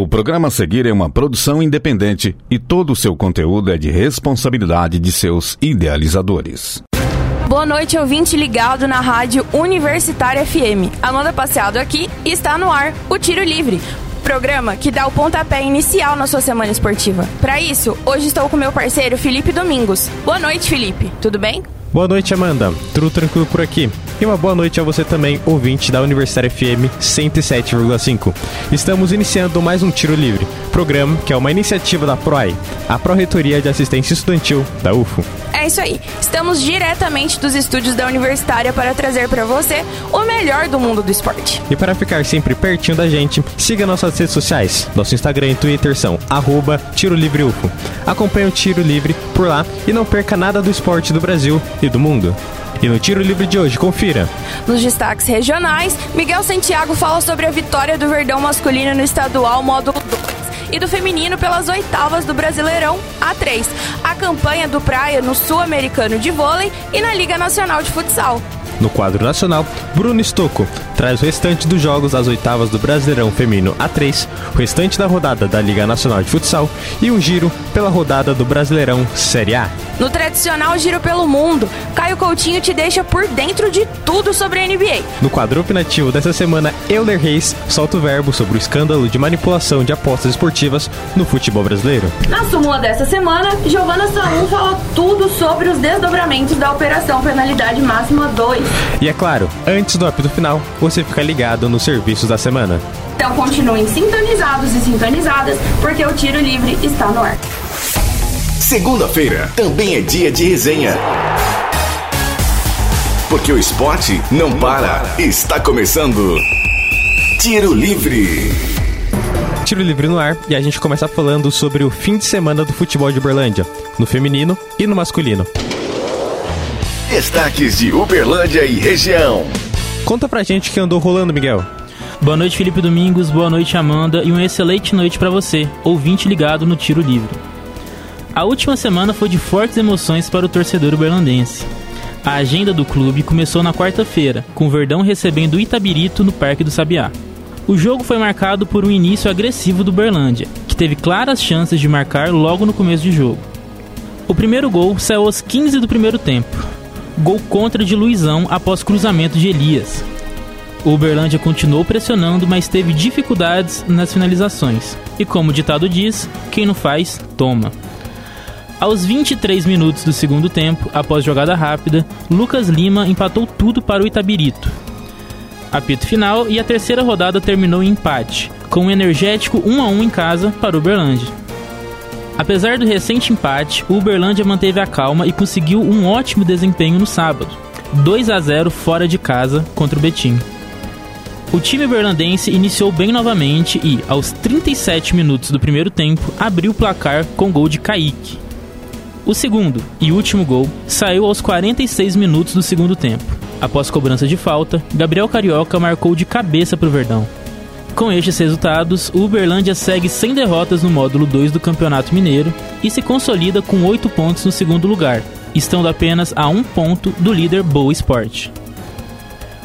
O programa a seguir é uma produção independente e todo o seu conteúdo é de responsabilidade de seus idealizadores. Boa noite, ouvinte ligado na rádio Universitária FM. Amanda Passeado aqui e está no ar o Tiro Livre. Programa que dá o pontapé inicial na sua semana esportiva. Para isso, hoje estou com meu parceiro Felipe Domingos. Boa noite, Felipe. Tudo bem? Boa noite, Amanda. Tudo tranquilo por aqui. E uma boa noite a você também, ouvinte da Universitária FM 107,5. Estamos iniciando mais um Tiro Livre, programa que é uma iniciativa da PROAI, a Pró-Reitoria de Assistência Estudantil da UFO. É isso aí. Estamos diretamente dos estúdios da Universitária para trazer para você o melhor do mundo do esporte. E para ficar sempre pertinho da gente, siga nossas redes sociais. Nosso Instagram e Twitter são arroba Tiro Livre UFO. Acompanhe o Tiro Livre por lá e não perca nada do esporte do Brasil e do mundo. E no Tiro Livre de hoje, confira. Nos destaques regionais, Miguel Santiago fala sobre a vitória do Verdão masculino no estadual módulo 2 e do feminino pelas oitavas do Brasileirão A3, a campanha do Praia no Sul-Americano de Vôlei e na Liga Nacional de Futsal. No quadro nacional, Bruno Stocco traz o restante dos jogos das oitavas do Brasileirão Feminino A3, o restante da rodada da Liga Nacional de Futsal e um giro pela rodada do Brasileirão Série A. No tradicional Giro pelo Mundo, Caio Coutinho te deixa por dentro de tudo sobre a NBA. No quadro opinativo dessa semana, Euler Reis solta o verbo sobre o escândalo de manipulação de apostas esportivas no futebol brasileiro. Na súmula dessa semana, Giovana Salum fala tudo sobre os desdobramentos da Operação Penalidade Máxima 2. E é claro, antes do apito final, você fica ligado nos serviços da semana. Então continuem sintonizados e sintonizadas, porque o Tiro Livre está no ar. Segunda-feira também é dia de resenha. Porque o esporte não para. Está começando. Tiro Livre. Tiro livre no ar e a gente começa falando sobre o fim de semana do futebol de Uberlândia, no feminino e no masculino. Destaques de Uberlândia e região. Conta pra gente o que andou rolando, Miguel. Boa noite, Felipe Domingos. Boa noite, Amanda. E uma excelente noite para você, ouvinte ligado no Tiro Livre. A última semana foi de fortes emoções para o torcedor uberlandense. A agenda do clube começou na quarta-feira, com o Verdão recebendo o Itabirito no Parque do Sabiá. O jogo foi marcado por um início agressivo do Berlândia, que teve claras chances de marcar logo no começo de jogo. O primeiro gol saiu aos 15 do primeiro tempo. Gol contra de Luizão após cruzamento de Elias. O Uberlândia continuou pressionando, mas teve dificuldades nas finalizações. E como o ditado diz, quem não faz, toma. Aos 23 minutos do segundo tempo, após jogada rápida, Lucas Lima empatou tudo para o Itabirito. Apito final e a terceira rodada terminou em empate, com um energético 1 a 1 em casa para o Uberlândia. Apesar do recente empate, o Uberlândia manteve a calma e conseguiu um ótimo desempenho no sábado, 2 a 0 fora de casa contra o Betim. O time berlandense iniciou bem novamente e, aos 37 minutos do primeiro tempo, abriu o placar com gol de Kaique. O segundo e último gol saiu aos 46 minutos do segundo tempo. Após cobrança de falta, Gabriel Carioca marcou de cabeça para o Verdão. Com estes resultados, o Uberlândia segue sem derrotas no módulo 2 do Campeonato Mineiro e se consolida com 8 pontos no segundo lugar, estando apenas a um ponto do líder Boa Esporte.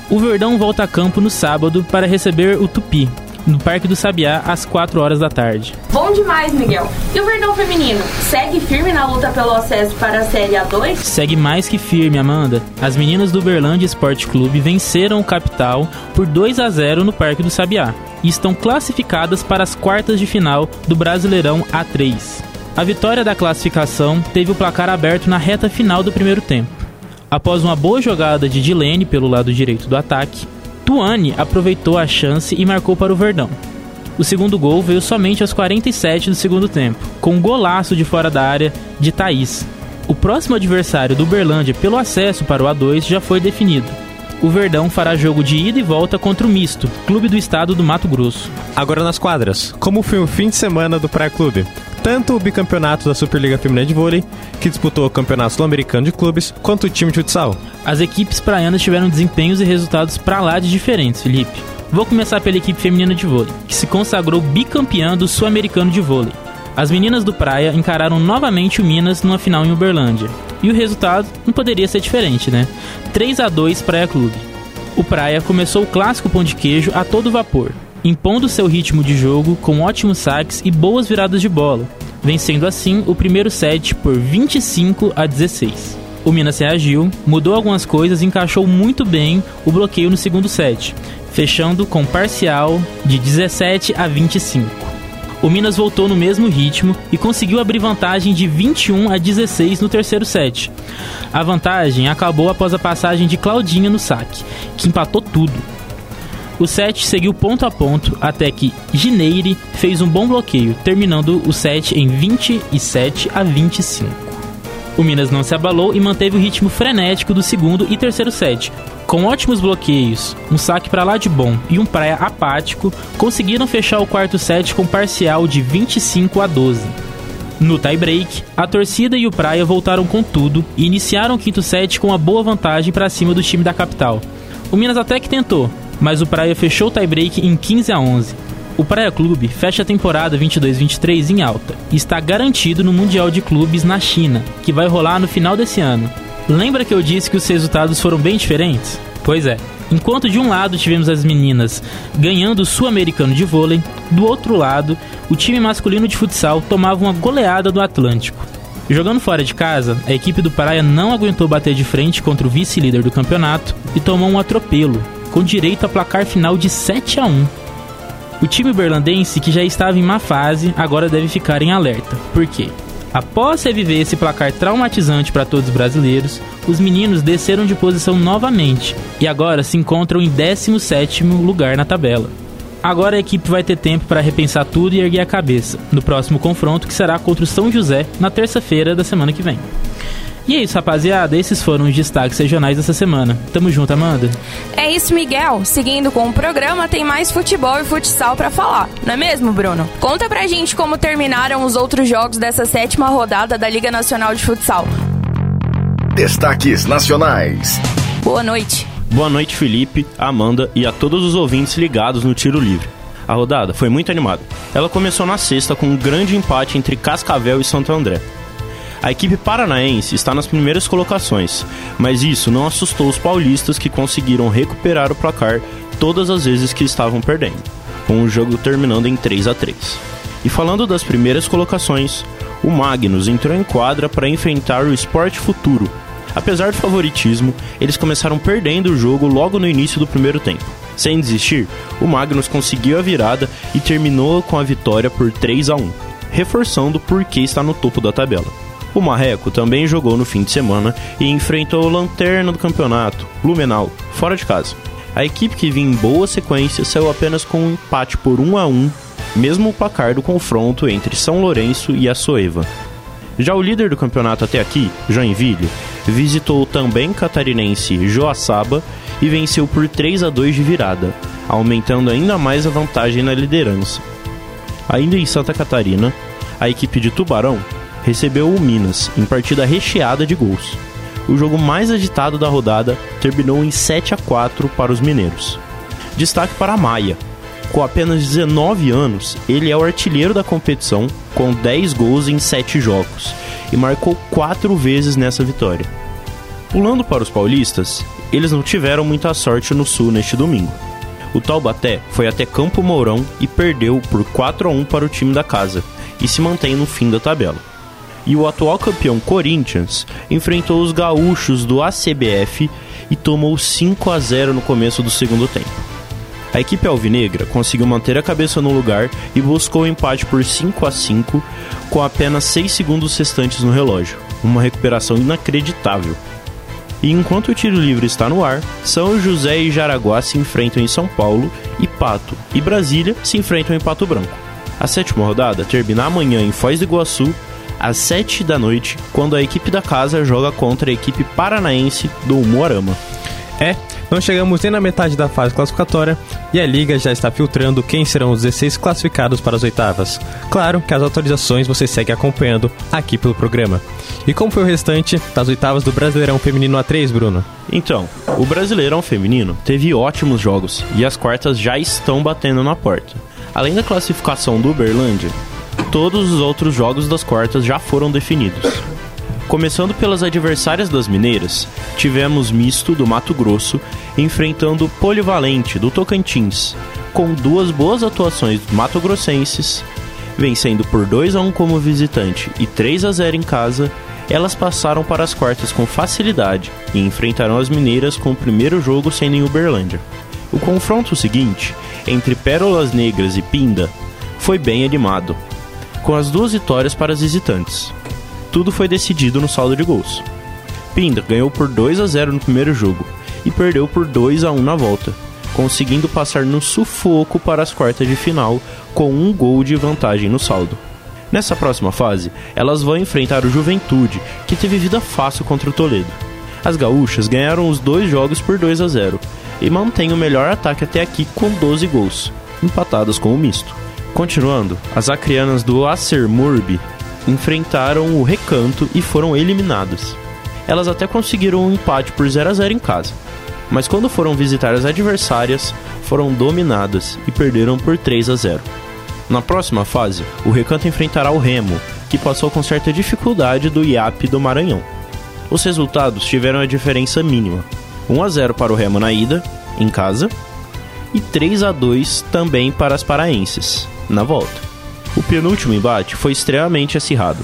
O Verdão volta a campo no sábado para receber o Tupi, no Parque do Sabiá, às 4 horas da tarde. Bom demais, Miguel. E o Verdão Feminino? Segue firme na luta pelo acesso para a Série A2? Segue mais que firme, Amanda. As meninas do Uberlândia Esporte Clube venceram o Capital por 2 a 0 no Parque do Sabiá e estão classificadas para as quartas de final do Brasileirão A3. A vitória da classificação teve o placar aberto na reta final do primeiro tempo. Após uma boa jogada de Dilene pelo lado direito do ataque, Tuane aproveitou a chance e marcou para o Verdão. O segundo gol veio somente aos 47 do segundo tempo, com um golaço de fora da área de Thaís. O próximo adversário do Uberlândia pelo acesso para o A2 já foi definido. O Verdão fará jogo de ida e volta contra o Misto, clube do estado do Mato Grosso. Agora nas quadras, como foi o fim de semana do Praia Clube? Tanto o bicampeonato da Superliga Feminina de Vôlei, que disputou o Campeonato Sul-Americano de Clubes, quanto o time de futsal. As equipes praianas tiveram desempenhos e resultados pra lá de diferentes, Felipe. Vou começar pela equipe feminina de vôlei, que se consagrou bicampeã do Sul-Americano de Vôlei. As meninas do Praia encararam novamente o Minas numa final em Uberlândia. E o resultado não poderia ser diferente, né? 3 a 2 Praia Clube. O Praia começou o clássico pão de queijo a todo vapor impondo seu ritmo de jogo com ótimos saques e boas viradas de bola, vencendo assim o primeiro set por 25 a 16. O Minas reagiu, mudou algumas coisas e encaixou muito bem o bloqueio no segundo set, fechando com parcial de 17 a 25. O Minas voltou no mesmo ritmo e conseguiu abrir vantagem de 21 a 16 no terceiro set. A vantagem acabou após a passagem de Claudinha no saque, que empatou tudo. O set seguiu ponto a ponto até que Gineire fez um bom bloqueio, terminando o set em 27 a 25. O Minas não se abalou e manteve o ritmo frenético do segundo e terceiro set. Com ótimos bloqueios, um saque para lá de bom e um praia apático, conseguiram fechar o quarto set com parcial de 25 a 12. No tie-break, a torcida e o Praia voltaram com tudo e iniciaram o quinto set com uma boa vantagem para cima do time da capital. O Minas até que tentou, mas o Praia fechou o tie-break em 15 a 11. O Praia Clube fecha a temporada 22-23 em alta e está garantido no Mundial de Clubes na China, que vai rolar no final desse ano. Lembra que eu disse que os resultados foram bem diferentes? Pois é. Enquanto de um lado tivemos as meninas ganhando o sul-americano de vôlei, do outro lado, o time masculino de futsal tomava uma goleada do Atlântico. Jogando fora de casa, a equipe do Praia não aguentou bater de frente contra o vice-líder do campeonato e tomou um atropelo, com direito a placar final de 7 a 1. O time berlandense, que já estava em má fase, agora deve ficar em alerta. Por quê? Após reviver esse placar traumatizante para todos os brasileiros, os meninos desceram de posição novamente e agora se encontram em 17º lugar na tabela. Agora a equipe vai ter tempo para repensar tudo e erguer a cabeça no próximo confronto que será contra o São José na terça-feira da semana que vem. E é isso, rapaziada. Esses foram os destaques regionais dessa semana. Tamo junto, Amanda. É isso, Miguel. Seguindo com o programa, tem mais futebol e futsal para falar, não é mesmo, Bruno? Conta pra gente como terminaram os outros jogos dessa sétima rodada da Liga Nacional de Futsal. Destaques nacionais. Boa noite. Boa noite, Felipe, Amanda e a todos os ouvintes ligados no Tiro Livre. A rodada foi muito animada. Ela começou na sexta com um grande empate entre Cascavel e Santo André. A equipe paranaense está nas primeiras colocações, mas isso não assustou os paulistas que conseguiram recuperar o placar todas as vezes que estavam perdendo, com o jogo terminando em 3 a 3. E falando das primeiras colocações, o Magnus entrou em quadra para enfrentar o Esporte Futuro. Apesar do favoritismo, eles começaram perdendo o jogo logo no início do primeiro tempo. Sem desistir, o Magnus conseguiu a virada e terminou com a vitória por 3 a 1, reforçando por que está no topo da tabela. O Marreco também jogou no fim de semana e enfrentou o lanterna do campeonato, Blumenau, fora de casa. A equipe que vinha em boa sequência saiu apenas com um empate por 1 a 1, mesmo o placar do confronto entre São Lourenço e a Soeva. Já o líder do campeonato até aqui, Joinville, visitou o também catarinense Joaçaba e venceu por 3 a 2 de virada, aumentando ainda mais a vantagem na liderança. Ainda em Santa Catarina, a equipe de Tubarão recebeu o Minas em partida recheada de gols. O jogo mais agitado da rodada terminou em 7 a 4 para os mineiros. Destaque para Maia. Com apenas 19 anos, ele é o artilheiro da competição com 10 gols em 7 jogos e marcou 4 vezes nessa vitória. Pulando para os paulistas, eles não tiveram muita sorte no Sul neste domingo. O Taubaté foi até Campo Mourão e perdeu por 4 a 1 para o time da casa e se mantém no fim da tabela e o atual campeão Corinthians enfrentou os gaúchos do ACBF e tomou 5 a 0 no começo do segundo tempo. A equipe alvinegra conseguiu manter a cabeça no lugar e buscou o empate por 5 a 5 com apenas 6 segundos restantes no relógio, uma recuperação inacreditável. E enquanto o tiro livre está no ar, São José e Jaraguá se enfrentam em São Paulo e Pato e Brasília se enfrentam em Pato Branco. A sétima rodada termina amanhã em Foz do Iguaçu às 7 da noite, quando a equipe da casa joga contra a equipe paranaense do Moarama. É, não chegamos nem na metade da fase classificatória e a liga já está filtrando quem serão os 16 classificados para as oitavas. Claro que as atualizações você segue acompanhando aqui pelo programa. E como foi o restante das oitavas do Brasileirão Feminino A3, Bruno? Então, o Brasileirão Feminino teve ótimos jogos e as quartas já estão batendo na porta. Além da classificação do Uberlândia, todos os outros jogos das quartas já foram definidos. Começando pelas adversárias das mineiras, tivemos Misto do Mato Grosso enfrentando Polivalente do Tocantins, com duas boas atuações mato-grossenses, vencendo por 2 a 1 como visitante e 3 a 0 em casa, elas passaram para as quartas com facilidade e enfrentarão as mineiras com o primeiro jogo sendo em Uberlândia. O confronto seguinte, entre Pérolas Negras e Pinda, foi bem animado, com as duas vitórias para as visitantes. Tudo foi decidido no saldo de gols. Pinda ganhou por 2 a 0 no primeiro jogo e perdeu por 2 a 1 na volta, conseguindo passar no sufoco para as quartas de final com um gol de vantagem no saldo. Nessa próxima fase, elas vão enfrentar o Juventude, que teve vida fácil contra o Toledo. As gaúchas ganharam os dois jogos por 2 a 0 e mantêm o melhor ataque até aqui com 12 gols, empatadas com o misto. Continuando, as acrianas do Acer Murbi enfrentaram o Recanto e foram eliminadas. Elas até conseguiram um empate por 0 a 0 em casa, mas quando foram visitar as adversárias, foram dominadas e perderam por 3 a 0. Na próxima fase, o Recanto enfrentará o Remo, que passou com certa dificuldade do IAP do Maranhão. Os resultados tiveram a diferença mínima: 1 a 0 para o Remo na ida, em casa, e 3 a 2 também para as paraenses, na volta. O penúltimo embate foi extremamente acirrado.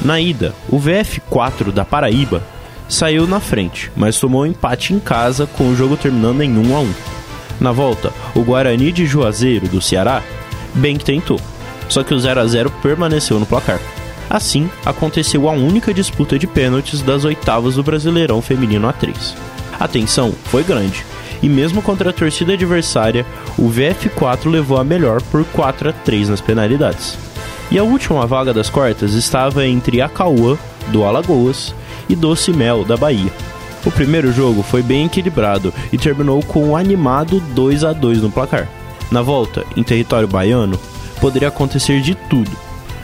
Na ida, o VF4 da Paraíba saiu na frente, mas tomou um empate em casa com o jogo terminando em 1 a 1. Na volta, o Guarani de Juazeiro do Ceará bem que tentou, só que o 0 a 0 permaneceu no placar. Assim, aconteceu a única disputa de pênaltis das oitavas do Brasileirão Feminino A3. A tensão foi grande, e mesmo contra a torcida adversária, o VF4 levou a melhor por 4 a 3 nas penalidades. E a última vaga das quartas estava entre a Cauã, do Alagoas, e Doce Mel, da Bahia. O primeiro jogo foi bem equilibrado e terminou com um animado 2 a 2 no placar. Na volta, em território baiano, poderia acontecer de tudo,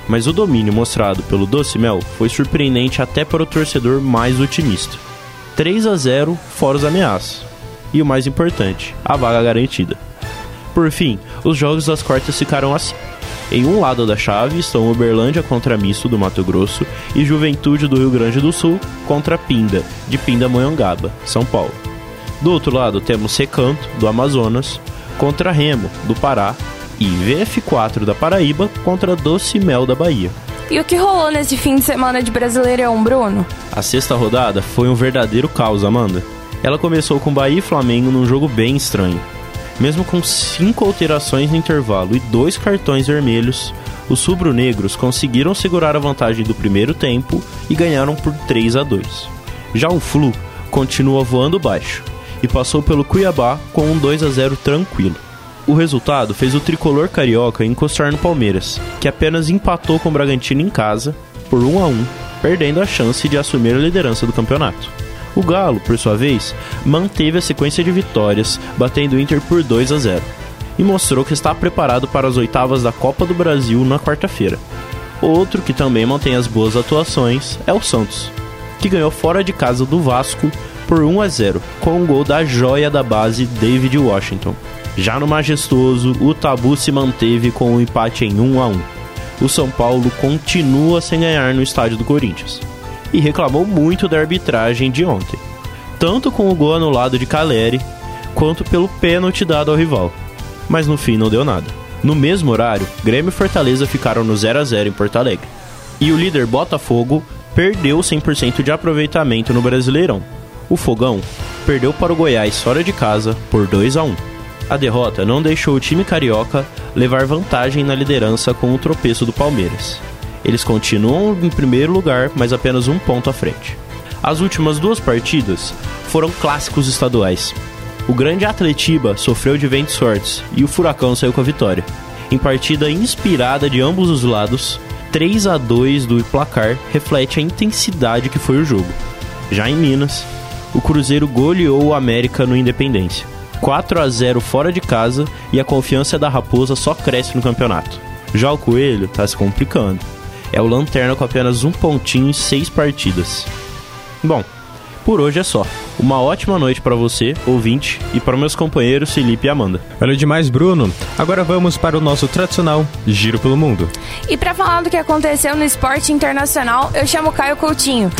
mas o domínio mostrado pelo Doce Mel foi surpreendente até para o torcedor mais otimista. 3 a 0 fora os ameaços. E o mais importante, a vaga garantida. Por fim, os jogos das quartas ficaram assim. Em um lado da chave estão Uberlândia contra Misto do Mato Grosso e Juventude do Rio Grande do Sul contra Pinda, de Pindamonhangaba, São Paulo. Do outro lado temos Recanto, do Amazonas, contra Remo, do Pará, e VF4 da Paraíba contra Doce Mel da Bahia. E o que rolou nesse fim de semana de Brasileirão, Bruno? A sexta rodada foi um verdadeiro caos, Amanda. Ela começou com Bahia e Flamengo num jogo bem estranho. Mesmo com cinco alterações no intervalo e dois cartões vermelhos, os rubro-negros conseguiram segurar a vantagem do primeiro tempo e ganharam por 3 a 2. Já o Flu continua voando baixo e passou pelo Cuiabá com um 2 a 0 tranquilo. O resultado fez o tricolor carioca encostar no Palmeiras, que apenas empatou com o Bragantino em casa por 1 a 1, perdendo a chance de assumir a liderança do campeonato. O Galo, por sua vez, manteve a sequência de vitórias, batendo o Inter por 2 a 0, e mostrou que está preparado para as oitavas da Copa do Brasil na quarta-feira. Outro que também mantém as boas atuações é o Santos, que ganhou fora de casa do Vasco por 1 a 0, com um gol da joia da base David Washington. Já no majestoso, o tabu se manteve com o um empate em 1 a 1. O São Paulo continua sem ganhar no estádio do Corinthians e reclamou muito da arbitragem de ontem, tanto com o gol anulado de Caleri quanto pelo pênalti dado ao rival. Mas no fim não deu nada. No mesmo horário, Grêmio e Fortaleza ficaram no 0 a 0 em Porto Alegre. E o líder Botafogo perdeu 100% de aproveitamento no Brasileirão. O Fogão perdeu para o Goiás fora de casa por 2 a 1. A derrota não deixou o time carioca levar vantagem na liderança com o tropeço do Palmeiras. Eles continuam em primeiro lugar, mas apenas um ponto à frente. As últimas duas partidas foram clássicos estaduais. O grande Atletiba sofreu de ventos fortes e o Furacão saiu com a vitória. Em partida inspirada de ambos os lados, 3 a 2 do placar reflete a intensidade que foi o jogo. Já em Minas, o Cruzeiro goleou o América no Independência. 4 a 0 fora de casa e a confiança da Raposa só cresce no campeonato. Já o Coelho está se complicando. É o Lanterna com apenas um pontinho em seis partidas. Bom, por hoje é só. Uma ótima noite para você, ouvinte, e para meus companheiros Felipe e Amanda. Valeu demais, Bruno. Agora vamos para o nosso tradicional Giro pelo Mundo. E para falar do que aconteceu no esporte internacional, eu chamo Caio Coutinho.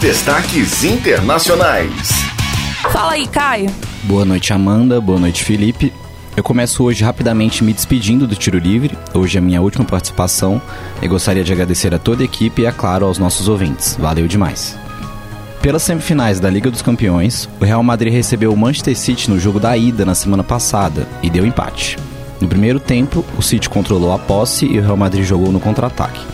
Destaques internacionais. Fala aí, Caio. Boa noite, Amanda. Boa noite, Felipe. Eu começo hoje rapidamente me despedindo do Tiro Livre. Hoje é a minha última participação e gostaria de agradecer a toda a equipe e, é claro, aos nossos ouvintes. Valeu demais. Pelas semifinais da Liga dos Campeões, o Real Madrid recebeu o Manchester City no jogo da ida na semana passada e deu empate. No primeiro tempo, o City controlou a posse e o Real Madrid jogou no contra-ataque.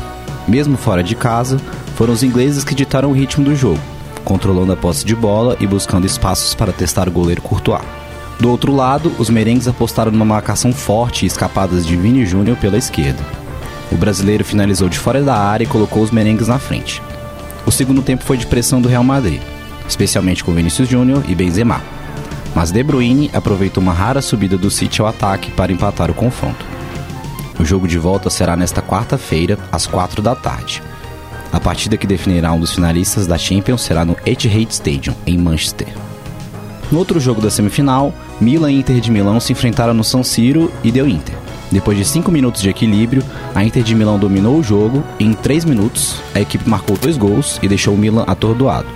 Mesmo fora de casa, foram os ingleses que ditaram o ritmo do jogo, controlando a posse de bola e buscando espaços para testar o goleiro Courtois. Do outro lado, os merengues apostaram numa marcação forte e escapadas de Vini Júnior pela esquerda. O brasileiro finalizou de fora da área e colocou os merengues na frente. O segundo tempo foi de pressão do Real Madrid, especialmente com Vinícius Júnior e Benzema. Mas De Bruyne aproveitou uma rara subida do City ao ataque para empatar o confronto. O jogo de volta será nesta quarta-feira, às quatro da tarde. A partida que definirá um dos finalistas da Champions será no Etihad Stadium, em Manchester. No outro jogo da semifinal, Milan e Inter de Milão se enfrentaram no San Siro e deu Inter. Depois de 5 minutos de equilíbrio, a Inter de Milão dominou o jogo e em 3 minutos a equipe marcou dois gols e deixou o Milan atordoado.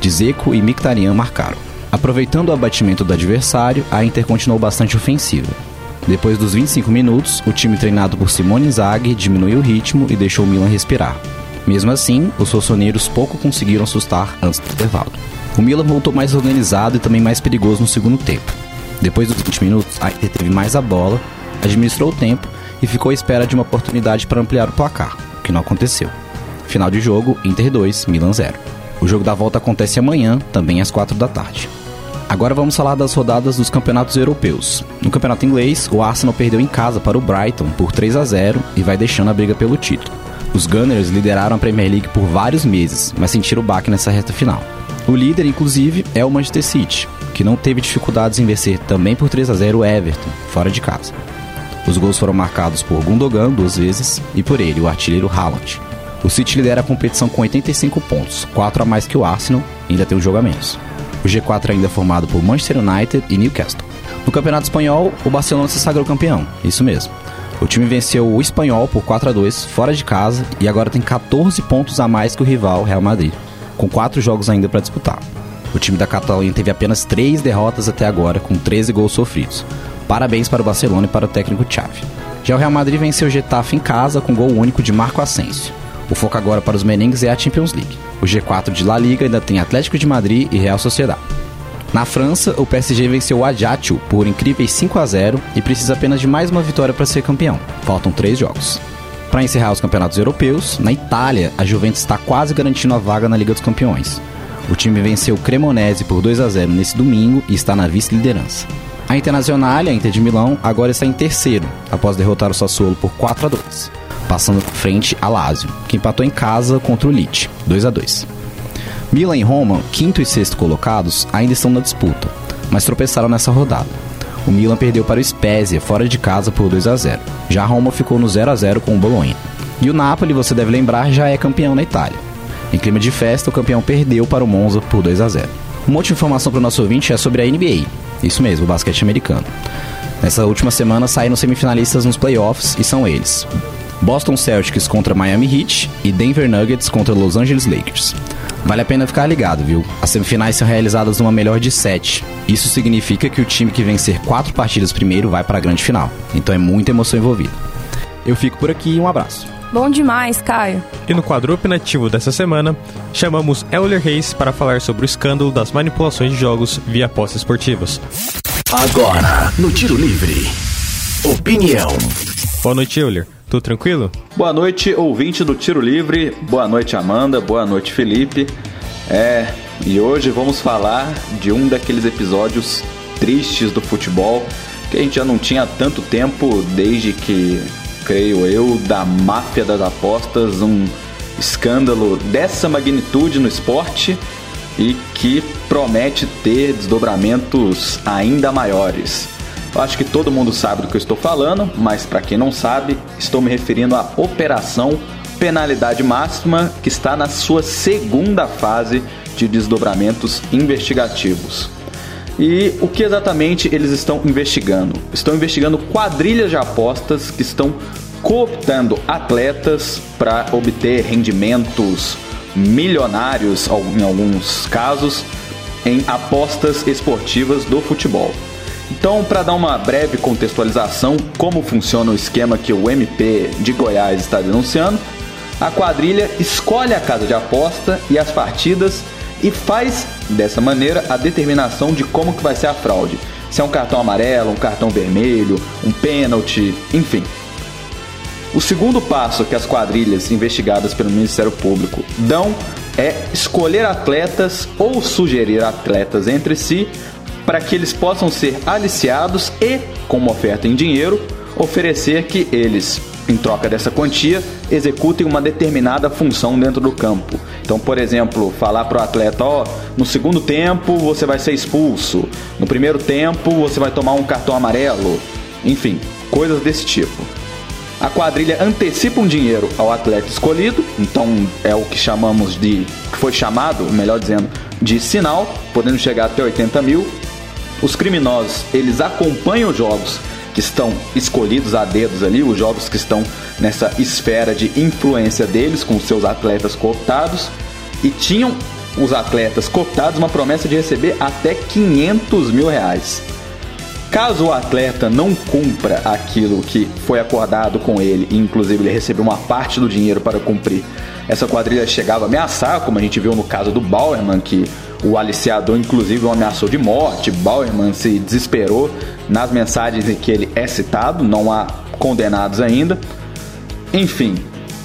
Dzeko e Mkhitaryan marcaram. Aproveitando o abatimento do adversário, a Inter continuou bastante ofensiva. Depois dos 25 minutos, o time treinado por Simone Inzaghi diminuiu o ritmo e deixou o Milan respirar. Mesmo assim, os rossoneiros pouco conseguiram assustar antes do intervalo. O Milan voltou mais organizado e também mais perigoso no segundo tempo. Depois dos 20 minutos, a Inter teve mais a bola administrou o tempo e ficou à espera de uma oportunidade para ampliar o placar, o que não aconteceu. Final de jogo: Inter 2, Milan 0. O jogo da volta acontece amanhã, também às 4 da tarde. Agora vamos falar das rodadas dos campeonatos europeus. No campeonato inglês, o Arsenal perdeu em casa para o Brighton por 3 a 0 e vai deixando a briga pelo título. Os Gunners lideraram a Premier League por vários meses, mas sentiram o baque nessa reta final. O líder, inclusive, é o Manchester City, que não teve dificuldades em vencer também por 3 a 0 o Everton, fora de casa. Os gols foram marcados por Gundogan duas vezes e por ele, o artilheiro Haaland. O City lidera a competição com 85 pontos, 4 a mais que o Arsenal, ainda tem um jogo a menos. O G4 ainda é formado por Manchester United e Newcastle. No Campeonato Espanhol, o Barcelona se sagrou campeão, isso mesmo. O time venceu o Espanhol por 4 a 2 fora de casa e agora tem 14 pontos a mais que o rival Real Madrid, com 4 jogos ainda para disputar. O time da Catalunha teve apenas 3 derrotas até agora, com 13 gols sofridos. Parabéns para o Barcelona e para o técnico Xavi. Já o Real Madrid venceu o Getafe em casa com gol único de Marco Asensio. O foco agora para os merengues é a Champions League. O G4 de La Liga ainda tem Atlético de Madrid e Real Sociedade. Na França, o PSG venceu o Ajaccio por incríveis 5 a 0 e precisa apenas de mais uma vitória para ser campeão. Faltam três jogos. Para encerrar os campeonatos europeus, na Itália, a Juventus está quase garantindo a vaga na Liga dos Campeões. O time venceu o Cremonese por 2 a 0 nesse domingo e está na vice-liderança. A Internacional, a Inter de Milão, agora está em terceiro, após derrotar o Sassuolo por 4 a 2, passando frente a Lazio, que empatou em casa contra o Lecce, 2 a 2. Milan e Roma, quinto e sexto colocados, ainda estão na disputa, mas tropeçaram nessa rodada. O Milan perdeu para o Spezia fora de casa por 2 a 0. Já a Roma ficou no 0 a 0 com o Bolonha. E o Napoli, você deve lembrar, já é campeão na Itália. Em clima de festa, o campeão perdeu para o Monza por 2 a 0. Um monte de informação para o nosso ouvinte é sobre a NBA. Isso mesmo, o basquete americano. Nessa última semana saíram semifinalistas nos playoffs e são eles: Boston Celtics contra Miami Heat e Denver Nuggets contra Los Angeles Lakers. Vale a pena ficar ligado, viu? As semifinais são realizadas numa melhor de sete. Isso significa que o time que vencer quatro partidas primeiro vai para a grande final. Então é muita emoção envolvida. Eu fico por aqui e um abraço. Bom demais, Caio. E no quadro opinativo dessa semana, chamamos Euler Reis para falar sobre o escândalo das manipulações de jogos via apostas esportivas. Agora, no Tiro Livre. Opinião. Boa noite, Euler. Tudo tranquilo? Boa noite, ouvinte do Tiro Livre. Boa noite, Amanda. Boa noite, Felipe. É, e hoje vamos falar de um daqueles episódios tristes do futebol que a gente já não tinha tanto tempo desde que creio eu, da máfia das apostas, um escândalo dessa magnitude no esporte e que promete ter desdobramentos ainda maiores. Eu acho que todo mundo sabe do que eu estou falando, mas para quem não sabe, estou me referindo à Operação Penalidade Máxima, que está na sua segunda fase de desdobramentos investigativos. E o que exatamente eles estão investigando? Estão investigando quadrilhas de apostas que estão cooptando atletas para obter rendimentos milionários, em alguns casos, em apostas esportivas do futebol. Então, para dar uma breve contextualização, como funciona o esquema que o MP de Goiás está denunciando, a quadrilha escolhe a casa de aposta e as partidas e faz dessa maneira a determinação de como que vai ser a fraude. Se é um cartão amarelo, um cartão vermelho, um pênalti, enfim. O segundo passo que as quadrilhas investigadas pelo Ministério Público dão é escolher atletas ou sugerir atletas entre si para que eles possam ser aliciados e, com uma oferta em dinheiro, oferecer que eles, em troca dessa quantia, executem uma determinada função dentro do campo. Então, por exemplo, falar para o atleta: ó, no segundo tempo você vai ser expulso, no primeiro tempo você vai tomar um cartão amarelo, enfim, coisas desse tipo. A quadrilha antecipa um dinheiro ao atleta escolhido, então é o que chamamos de, que foi chamado, melhor dizendo, de sinal, podendo chegar até 80 mil. Os criminosos, eles acompanham os jogos que estão escolhidos a dedos ali, os jogos que estão nessa esfera de influência deles com seus atletas cooptados e tinham os atletas cooptados uma promessa de receber até 500 mil reais. Caso o atleta não cumpra aquilo que foi acordado com ele, e inclusive ele recebeu uma parte do dinheiro para cumprir, essa quadrilha chegava a ameaçar, como a gente viu no caso do Bauerman, que o aliciador inclusive o ameaçou de morte. Bauerman se desesperou nas mensagens em que ele é citado, não há condenados ainda. Enfim,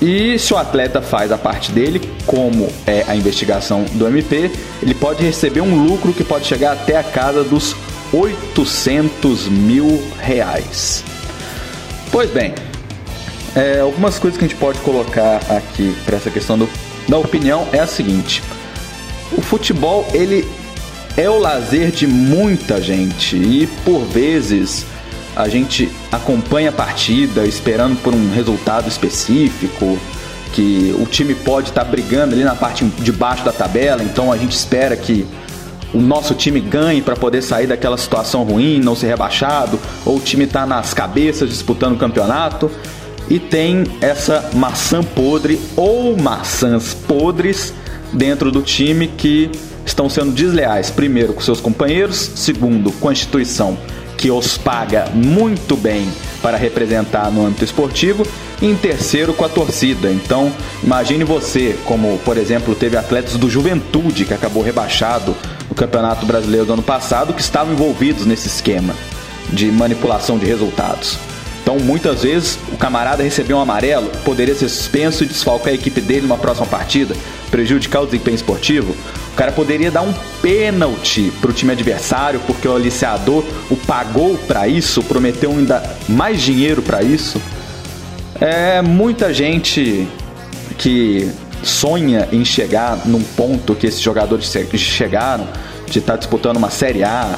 e se o atleta faz a parte dele, como é a investigação do MP, ele pode receber um lucro que pode chegar até a casa dos 800 mil reais. Pois bem, é, algumas coisas que a gente pode colocar aqui para essa questão do, da opinião é a seguinte: o futebol ele é o lazer de muita gente e por vezes a gente acompanha a partida esperando por um resultado específico que o time pode estar tá brigando ali na parte de baixo da tabela, então a gente espera que o nosso time ganhe para poder sair daquela situação ruim, não ser rebaixado, ou o time está nas cabeças disputando o campeonato. E tem essa maçã podre ou maçãs podres dentro do time que estão sendo desleais, primeiro com seus companheiros, segundo com a instituição que os paga muito bem para representar no âmbito esportivo, e em terceiro com a torcida. Então, imagine você, como por exemplo teve atletas do Juventude que acabou rebaixado no Campeonato Brasileiro do ano passado, que estavam envolvidos nesse esquema de manipulação de resultados. Então, muitas vezes, o camarada recebeu um amarelo, poderia ser suspenso e desfalcar a equipe dele numa próxima partida, prejudicar o desempenho esportivo. O cara poderia dar um pênalti para o time adversário, porque o aliciador o pagou para isso, prometeu ainda mais dinheiro para isso. É muita gente que sonha em chegar num ponto que esses jogadores chegaram, de estar tá disputando uma Série A,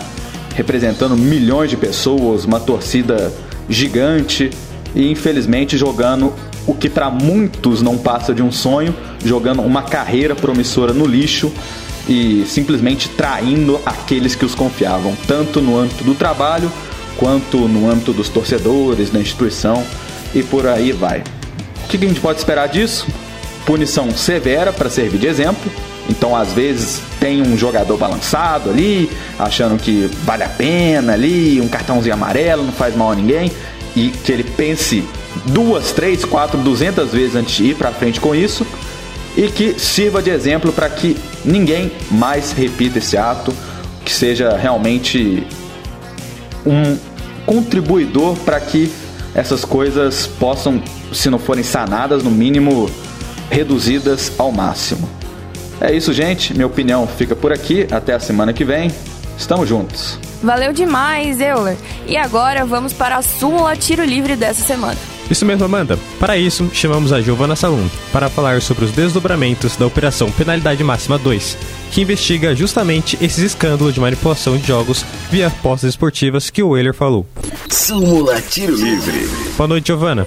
representando milhões de pessoas, uma torcida gigante e infelizmente jogando o que para muitos não passa de um sonho, jogando uma carreira promissora no lixo e simplesmente traindo aqueles que os confiavam, tanto no âmbito do trabalho quanto no âmbito dos torcedores, da instituição e por aí vai. O que a gente pode esperar disso? Punição severa para servir de exemplo. Então, às vezes, tem um jogador balançado ali, achando que vale a pena ali, um cartãozinho amarelo, não faz mal a ninguém, e que ele pense duas, três, quatro, duzentas vezes antes de ir para frente com isso, e que sirva de exemplo para que ninguém mais repita esse ato, que seja realmente um contribuidor para que essas coisas possam, se não forem sanadas, no mínimo reduzidas ao máximo. É isso, gente. Minha opinião fica por aqui. Até a semana que vem. Estamos juntos. Valeu demais, Euler. E agora vamos para a súmula tiro livre dessa semana. Isso mesmo, Amanda. Para isso, chamamos a Giovana Salum para falar sobre os desdobramentos da Operação Penalidade Máxima 2, que investiga justamente esses escândalos de manipulação de jogos via apostas esportivas que o Euler falou. Súmula Tiro Livre. Boa noite, Giovana.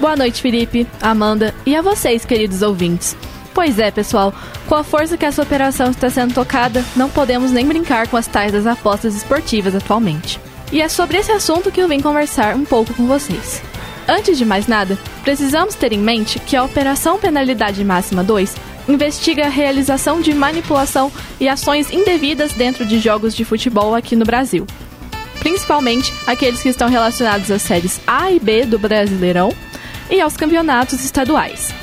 Boa noite, Felipe, Amanda e a vocês, queridos ouvintes. Pois é, pessoal, com a força que essa operação está sendo tocada, não podemos nem brincar com as tais das apostas esportivas atualmente. E é sobre esse assunto que eu vim conversar um pouco com vocês. Antes de mais nada, precisamos ter em mente que a Operação Penalidade Máxima 2 investiga a realização de manipulação e ações indevidas dentro de jogos de futebol aqui no Brasil. principalmente aqueles que estão relacionados às séries A e B do Brasileirão e aos campeonatos estaduais.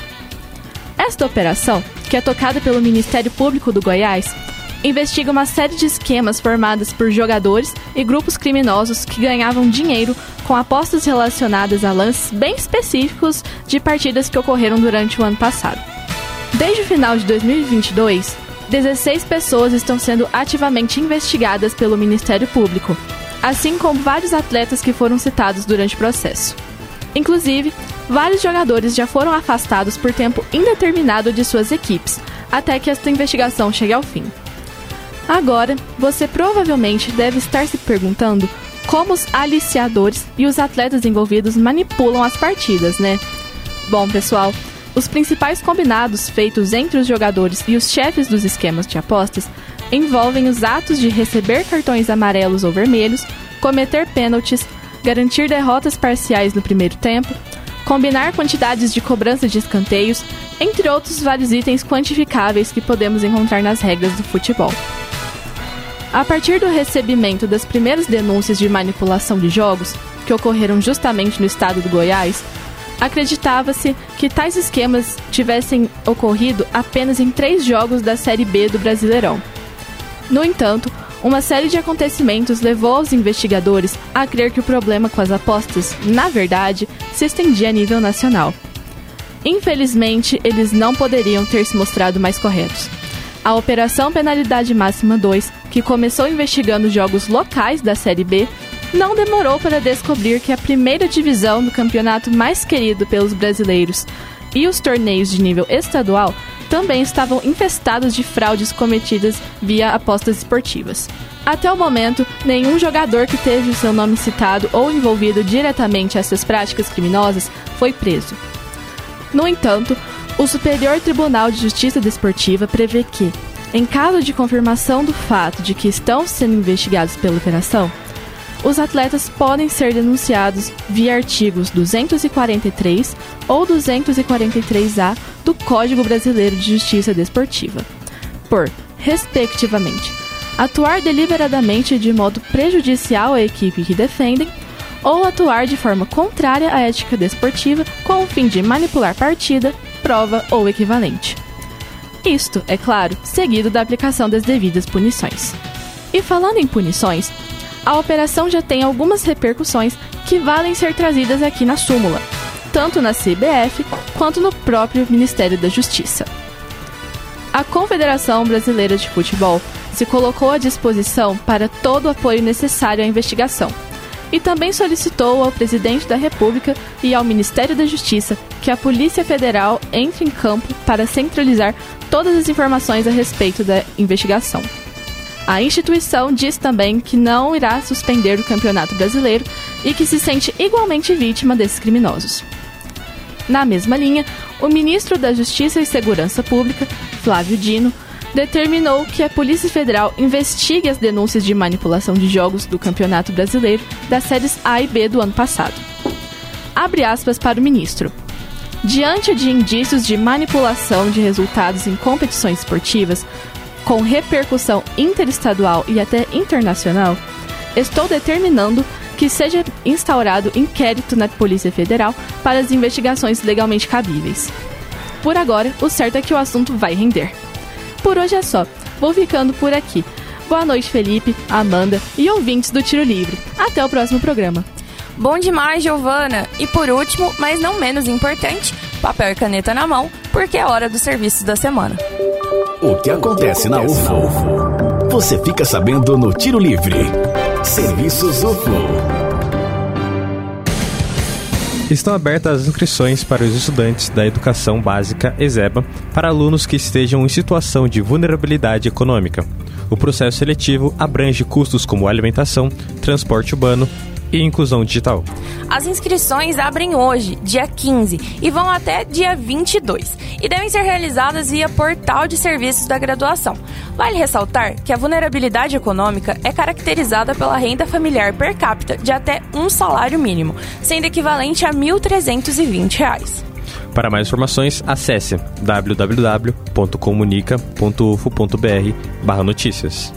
Esta operação, que é tocada pelo Ministério Público do Goiás, investiga uma série de esquemas formados por jogadores e grupos criminosos que ganhavam dinheiro com apostas relacionadas a lances bem específicos de partidas que ocorreram durante o ano passado. Desde o final de 2022, 16 pessoas estão sendo ativamente investigadas pelo Ministério Público, assim como vários atletas que foram citados durante o processo. Inclusive, vários jogadores já foram afastados por tempo indeterminado de suas equipes, até que esta investigação chegue ao fim. Agora, você provavelmente deve estar se perguntando como os aliciadores e os atletas envolvidos manipulam as partidas, né? Bom, pessoal, os principais combinados feitos entre os jogadores e os chefes dos esquemas de apostas envolvem os atos de receber cartões amarelos ou vermelhos, cometer pênaltis, garantir derrotas parciais no primeiro tempo, combinar quantidades de cobrança de escanteios, entre outros vários itens quantificáveis que podemos encontrar nas regras do futebol. A partir do recebimento das primeiras denúncias de manipulação de jogos, que ocorreram justamente no estado do Goiás, acreditava-se que tais esquemas tivessem ocorrido apenas em três jogos da Série B do Brasileirão. No entanto, uma série de acontecimentos levou os investigadores a crer que o problema com as apostas, na verdade, se estendia a nível nacional. Infelizmente, eles não poderiam ter se mostrado mais corretos. A Operação Penalidade Máxima 2, que começou investigando jogos locais da Série B, não demorou para descobrir que a primeira divisão do campeonato mais querido pelos brasileiros e os torneios de nível estadual também estavam infestados de fraudes cometidas via apostas esportivas. Até o momento, nenhum jogador que teve o seu nome citado ou envolvido diretamente essas práticas criminosas foi preso. No entanto, o Superior Tribunal de Justiça Desportiva prevê que, em caso de confirmação do fato de que estão sendo investigados pela operação, os atletas podem ser denunciados via artigos 243 ou 243-A do Código Brasileiro de Justiça Desportiva, por, respectivamente, atuar deliberadamente de modo prejudicial à equipe que defendem ou atuar de forma contrária à ética desportiva com o fim de manipular partida, prova ou equivalente. Isto, é claro, seguido da aplicação das devidas punições. E falando em punições, a operação já tem algumas repercussões que valem ser trazidas aqui na súmula, tanto na CBF quanto no próprio Ministério da Justiça. A Confederação Brasileira de Futebol se colocou à disposição para todo o apoio necessário à investigação e também solicitou ao presidente da República e ao Ministério da Justiça que a Polícia Federal entre em campo para centralizar todas as informações a respeito da investigação. A instituição diz também que não irá suspender o Campeonato Brasileiro e que se sente igualmente vítima desses criminosos. Na mesma linha, o ministro da Justiça e Segurança Pública, Flávio Dino, determinou que a Polícia Federal investigue as denúncias de manipulação de jogos do Campeonato Brasileiro das séries A e B do ano passado. Abre aspas para o ministro. Diante de indícios de manipulação de resultados em competições esportivas, com repercussão interestadual e até internacional, estou determinando que seja instaurado inquérito na Polícia Federal para as investigações legalmente cabíveis. Por agora, o certo é que o assunto vai render. Por hoje é só. Vou ficando por aqui. Boa noite, Felipe, Amanda e ouvintes do Tiro Livre. Até o próximo programa. Bom demais, Giovana! E por último, mas não menos importante, papel e caneta na mão, porque é hora dos serviços da semana. O que acontece na UFO? Você fica sabendo no Tiro Livre. Serviços UFO. Estão abertas as inscrições para os estudantes da educação básica ESEBA para alunos que estejam em situação de vulnerabilidade econômica. O processo seletivo abrange custos como alimentação, transporte urbano e inclusão digital. As inscrições abrem hoje, dia 15, e vão até dia 22, e devem ser realizadas via portal de serviços da graduação. Vale ressaltar que a vulnerabilidade econômica é caracterizada pela renda familiar per capita de até um salário mínimo, sendo equivalente a 1.320 reais. Para mais informações, acesse www.comunica.ufo.br/notícias.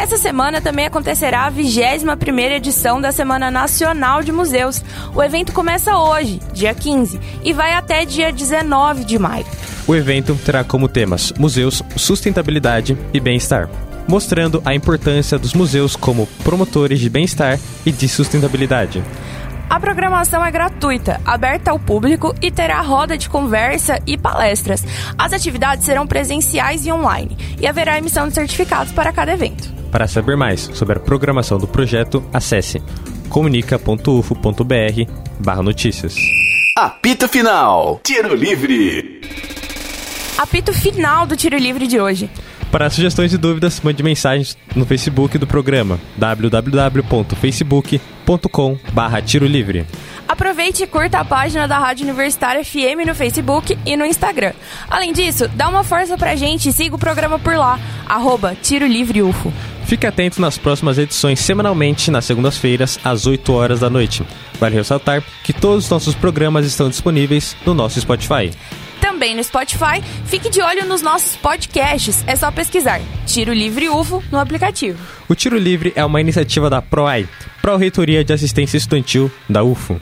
Essa semana também acontecerá a 21 edição da Semana Nacional de Museus. O evento começa hoje, dia 15, e vai até dia 19 de maio. O evento terá como temas museus, sustentabilidade e bem-estar, mostrando a importância dos museus como promotores de bem-estar e de sustentabilidade. A programação é gratuita, aberta ao público e terá roda de conversa e palestras. As atividades serão presenciais e online e haverá emissão de certificados para cada evento. Para saber mais sobre a programação do projeto, acesse comunica.ufo.br barra notícias. Apito Final. Tiro Livre. Apito final do Tiro Livre de hoje. Para sugestões e dúvidas, mande mensagens no Facebook do programa www.facebook.com barra Tiro Livre. Aproveite e curta a página da Rádio Universitária FM no Facebook e no Instagram. Além disso, dá uma força pra gente e siga o programa por lá, arroba Tiro Livre UFO. Fique atento nas próximas edições semanalmente nas segundas-feiras, às 8 horas da noite. Vale ressaltar que todos os nossos programas estão disponíveis no nosso Spotify. Também no Spotify, fique de olho nos nossos podcasts. É só pesquisar Tiro Livre UFO no aplicativo. O Tiro Livre é uma iniciativa da PROAI, Pró-Reitoria de Assistência Estudantil da UFO.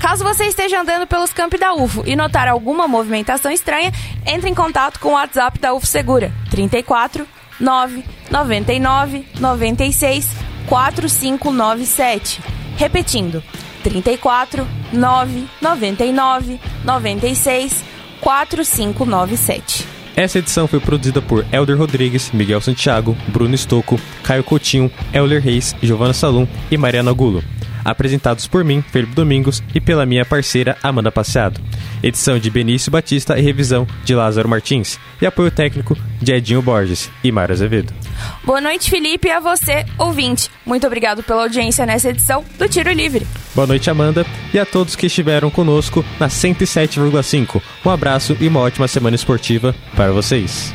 Caso você esteja andando pelos campos da UFO e notar alguma movimentação estranha, entre em contato com o WhatsApp da UFO Segura 34 9 99 96 4597. Repetindo, 34 9 99 96 4597. Essa edição foi produzida por Elder Rodrigues, Miguel Santiago, Bruno Estocco, Caio Coutinho, Euler Reis, Giovana Salum e Mariana Gulo. Apresentados por mim, Felipe Domingos, e pela minha parceira Amanda Passeado. Edição de Benício Batista e revisão de Lázaro Martins. E apoio técnico de Edinho Borges e Mário Azevedo. Boa noite, Felipe, e a você, ouvinte. Muito obrigado pela audiência nessa edição do Tiro Livre. Boa noite, Amanda, e a todos que estiveram conosco na 107,5. Um abraço e uma ótima semana esportiva para vocês.